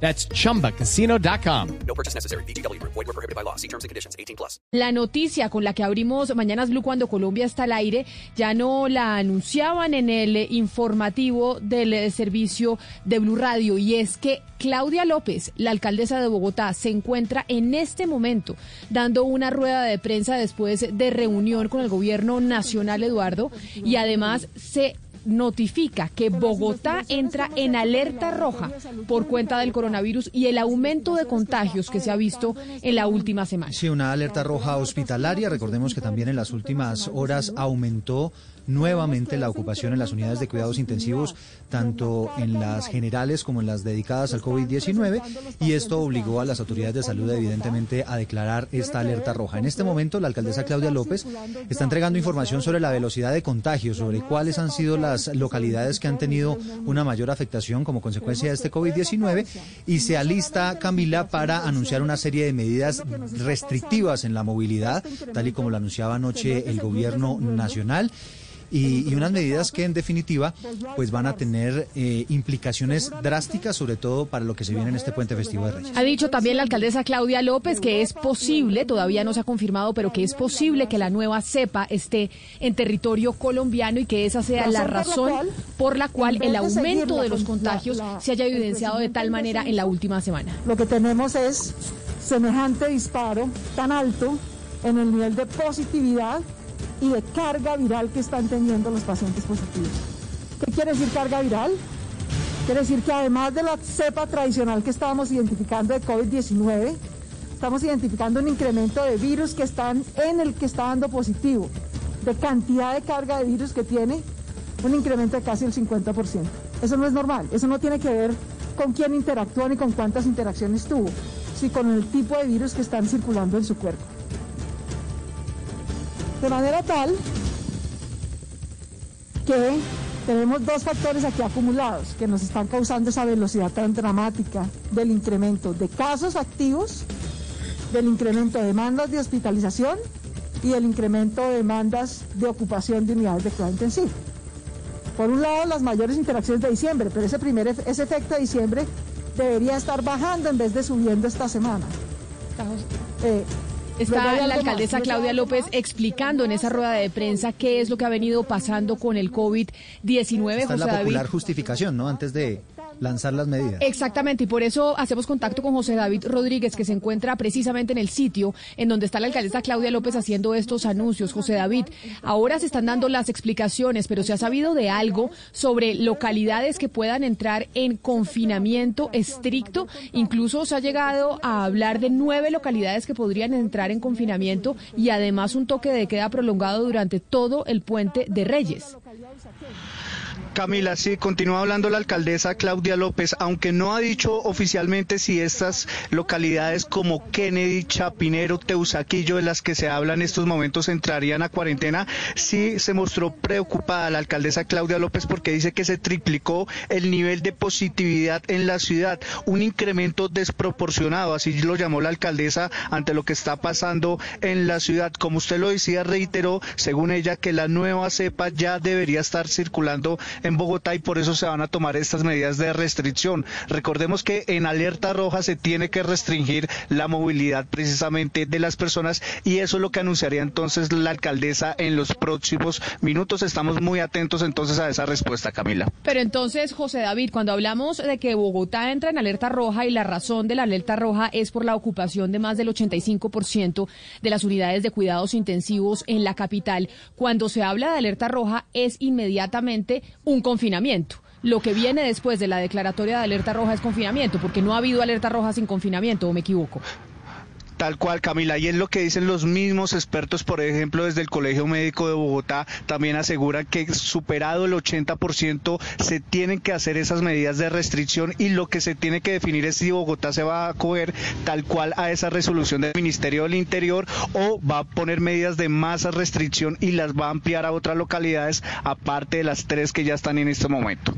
That's chumbacasino.com. No purchase necessary. BGW. Void were prohibited by law. See terms and conditions. 18 plus. La noticia con la que abrimos Mañanas Blue cuando Colombia está al aire ya no la anunciaban en el informativo del eh, servicio de Blue Radio y es que Claudia López, la alcaldesa de Bogotá, se encuentra en este momento dando una rueda de prensa después de reunión con el gobierno nacional Eduardo y además se notifica que Bogotá entra en alerta roja por cuenta del coronavirus y el aumento de contagios que se ha visto en la última semana. Sí, una alerta roja hospitalaria. Recordemos que también en las últimas horas aumentó nuevamente la ocupación en las unidades de cuidados intensivos, tanto en las generales como en las dedicadas al COVID-19, y esto obligó a las autoridades de salud, evidentemente, a declarar esta alerta roja. En este momento, la alcaldesa Claudia López está entregando información sobre la velocidad de contagio, sobre cuáles han sido las localidades que han tenido una mayor afectación como consecuencia de este COVID-19, y se alista, Camila, para anunciar una serie de medidas restrictivas en la movilidad, tal y como lo anunciaba anoche el gobierno nacional y, y unas medidas que en definitiva pues van a tener eh, implicaciones drásticas sobre todo para lo que se viene en este puente festivo de Reyes. Ha dicho también la alcaldesa Claudia López que es posible, todavía no se ha confirmado, pero que es posible que la nueva cepa esté en territorio colombiano y que esa sea la razón por la cual el aumento de los contagios se haya evidenciado de tal manera en la última semana. Lo que tenemos es semejante disparo tan alto en el nivel de positividad y de carga viral que están teniendo los pacientes positivos. ¿Qué quiere decir carga viral? Quiere decir que además de la cepa tradicional que estábamos identificando de COVID-19, estamos identificando un incremento de virus que están en el que está dando positivo, de cantidad de carga de virus que tiene, un incremento de casi el 50%. Eso no es normal, eso no tiene que ver con quién interactúa ni con cuántas interacciones tuvo, sino con el tipo de virus que están circulando en su cuerpo. De manera tal que tenemos dos factores aquí acumulados que nos están causando esa velocidad tan dramática del incremento de casos activos, del incremento de demandas de hospitalización y del incremento de demandas de ocupación de unidades de cuidado intensivo. Por un lado, las mayores interacciones de diciembre, pero ese, primer, ese efecto de diciembre debería estar bajando en vez de subiendo esta semana. Eh, Está la alcaldesa Claudia López explicando en esa rueda de prensa qué es lo que ha venido pasando con el COVID-19. Esta es la popular justificación, ¿no? Antes de lanzar las medidas. Exactamente, y por eso hacemos contacto con José David Rodríguez, que se encuentra precisamente en el sitio en donde está la alcaldesa Claudia López haciendo estos anuncios. José David, ahora se están dando las explicaciones, pero ¿se ha sabido de algo sobre localidades que puedan entrar en confinamiento estricto? Incluso se ha llegado a hablar de nueve localidades que podrían entrar en confinamiento y además un toque de queda prolongado durante todo el puente de Reyes. Camila, sí, continúa hablando la alcaldesa Claudia López, aunque no ha dicho oficialmente si estas localidades como Kennedy, Chapinero, Teusaquillo, de las que se habla en estos momentos, entrarían a cuarentena, sí se mostró preocupada la alcaldesa Claudia López porque dice que se triplicó el nivel de positividad en la ciudad, un incremento desproporcionado, así lo llamó la alcaldesa ante lo que está pasando en la ciudad. Como usted lo decía, reiteró, según ella, que la nueva cepa ya debería estar circulando en Bogotá y por eso se van a tomar estas medidas de restricción. Recordemos que en alerta roja se tiene que restringir la movilidad precisamente de las personas y eso es lo que anunciaría entonces la alcaldesa en los próximos minutos. Estamos muy atentos entonces a esa respuesta, Camila. Pero entonces, José David, cuando hablamos de que Bogotá entra en alerta roja y la razón de la alerta roja es por la ocupación de más del 85% de las unidades de cuidados intensivos en la capital, cuando se habla de alerta roja es inmediatamente un confinamiento. Lo que viene después de la declaratoria de alerta roja es confinamiento, porque no ha habido alerta roja sin confinamiento, ¿o me equivoco? Tal cual, Camila, y es lo que dicen los mismos expertos, por ejemplo, desde el Colegio Médico de Bogotá, también aseguran que superado el 80% se tienen que hacer esas medidas de restricción y lo que se tiene que definir es si Bogotá se va a acoger tal cual a esa resolución del Ministerio del Interior o va a poner medidas de más restricción y las va a ampliar a otras localidades aparte de las tres que ya están en este momento.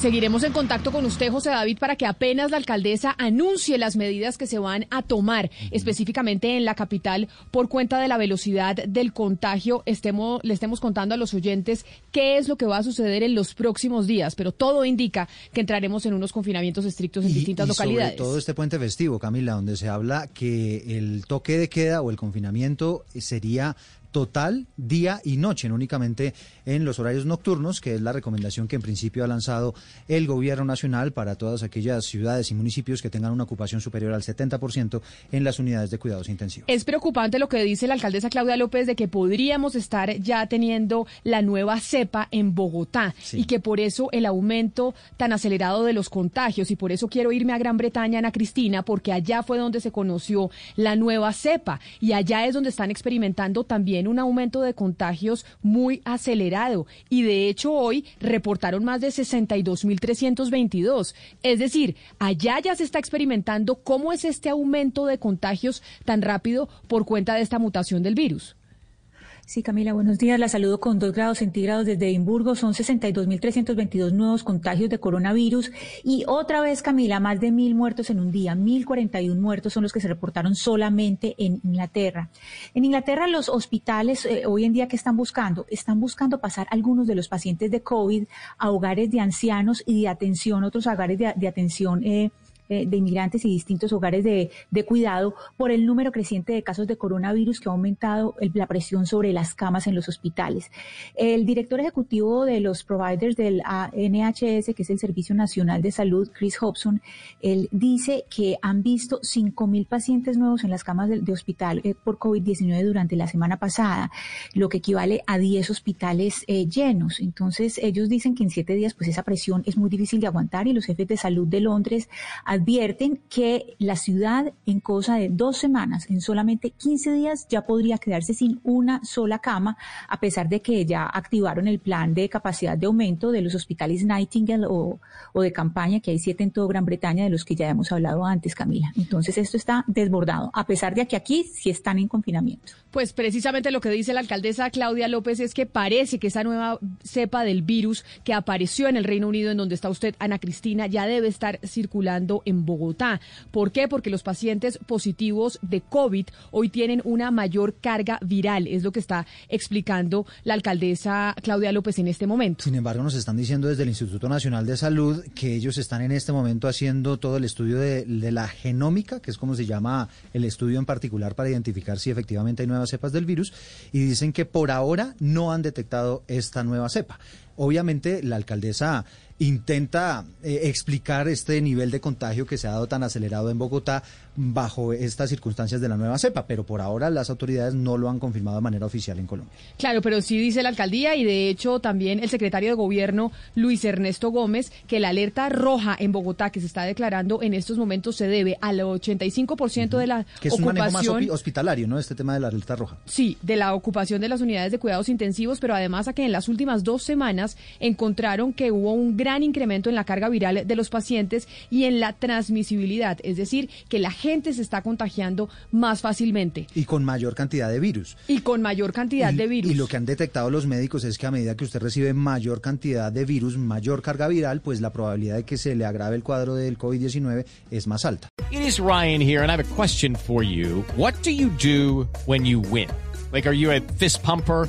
Seguiremos en contacto con usted, José David, para que apenas la alcaldesa anuncie las medidas que se van a tomar específicamente en la capital por cuenta de la velocidad del contagio, estemos, le estemos contando a los oyentes qué es lo que va a suceder en los próximos días. Pero todo indica que entraremos en unos confinamientos estrictos en Y- distintas y localidades. Sobre todo este puente festivo, Camila, donde se habla que el toque de queda o el confinamiento sería total día y noche, no únicamente en los horarios nocturnos, que es la recomendación que en principio ha lanzado el gobierno nacional para todas aquellas ciudades y municipios que tengan una ocupación superior al 70% en las unidades de cuidados intensivos. Es preocupante lo que dice la alcaldesa Claudia López de que podríamos estar ya teniendo la nueva cepa en Bogotá Sí. y que por eso el aumento tan acelerado de los contagios y por eso quiero irme a Gran Bretaña, Ana Cristina, porque allá fue donde se conoció la nueva cepa y allá es donde están experimentando también un aumento de contagios muy acelerado y de hecho hoy reportaron más de 62.322. Es decir, allá ya se está experimentando cómo es este aumento de contagios tan rápido por cuenta de esta mutación del virus. Sí, Camila, buenos días. La saludo con dos grados centígrados desde Edimburgo. Son 62.322 nuevos contagios de coronavirus. Y otra vez, Camila, más de mil muertos en un día. 1.041 muertos son los que se reportaron solamente en Inglaterra. En Inglaterra, los hospitales eh, hoy en día, ¿qué están buscando? Están buscando pasar algunos de los pacientes de COVID a hogares de ancianos y de atención, otros hogares de, de atención. Eh, eh, de inmigrantes y distintos hogares de, cuidado por el número creciente de casos de coronavirus que ha aumentado la presión sobre las camas en los hospitales. El director ejecutivo de los providers del NHS, que es el Servicio Nacional de Salud, Chris Hobson, él dice que han visto 5.000 pacientes nuevos en las camas de, hospital eh, por COVID-19 durante la semana pasada, lo que equivale a 10 hospitales eh, llenos. Entonces, ellos dicen que en siete días, pues esa presión es muy difícil de aguantar y los jefes de salud de Londres advierten que la ciudad en cosa de dos semanas, en solamente 15 días, ya podría quedarse sin una sola cama, a pesar de que ya activaron el plan de capacidad de aumento de los hospitales Nightingale o, o de campaña, que hay siete en toda Gran Bretaña, de los que ya hemos hablado antes, Camila. Entonces esto está desbordado, a pesar de que aquí sí están en confinamiento. Pues precisamente lo que dice la alcaldesa Claudia López es que parece que esa nueva cepa del virus que apareció en el Reino Unido, en donde está usted, Ana Cristina, ya debe estar circulando en Bogotá. ¿Por qué? Porque los pacientes positivos de COVID hoy tienen una mayor carga viral, es lo que está explicando la alcaldesa Claudia López en este momento. Sin embargo, nos están diciendo desde el Instituto Nacional de Salud que ellos están en este momento haciendo todo el estudio de, de la genómica, que es como se llama el estudio en particular para identificar si efectivamente hay nuevas cepas del virus, y dicen que por ahora no han detectado esta nueva cepa. Obviamente, la alcaldesa intenta eh, explicar este nivel de contagio que se ha dado tan acelerado en Bogotá bajo estas circunstancias de la nueva cepa, pero por ahora las autoridades no lo han confirmado de manera oficial en Colombia. Claro, pero sí dice la alcaldía y de hecho también el secretario de gobierno Luis Ernesto Gómez que la alerta roja en Bogotá que se está declarando en estos momentos se debe al 85% de la Que es un manejo más ocupación. hospitalario, ¿no? Este tema de la alerta roja. Sí, de la ocupación de las unidades de cuidados intensivos, pero además a que en las últimas dos semanas encontraron que hubo un gran incremento en la carga viral de los pacientes y en la transmisibilidad, es decir, que la gente se está contagiando más fácilmente y con mayor cantidad de virus. y con mayor cantidad y, de virus. y lo que han detectado los médicos es que a medida que usted recibe mayor cantidad de virus, mayor carga viral, pues la probabilidad de que se le agrave el cuadro del COVID-19 es más alta. It is Ryan here, and I have a question for you. What do you do when you win? Like, are you a fist pumper?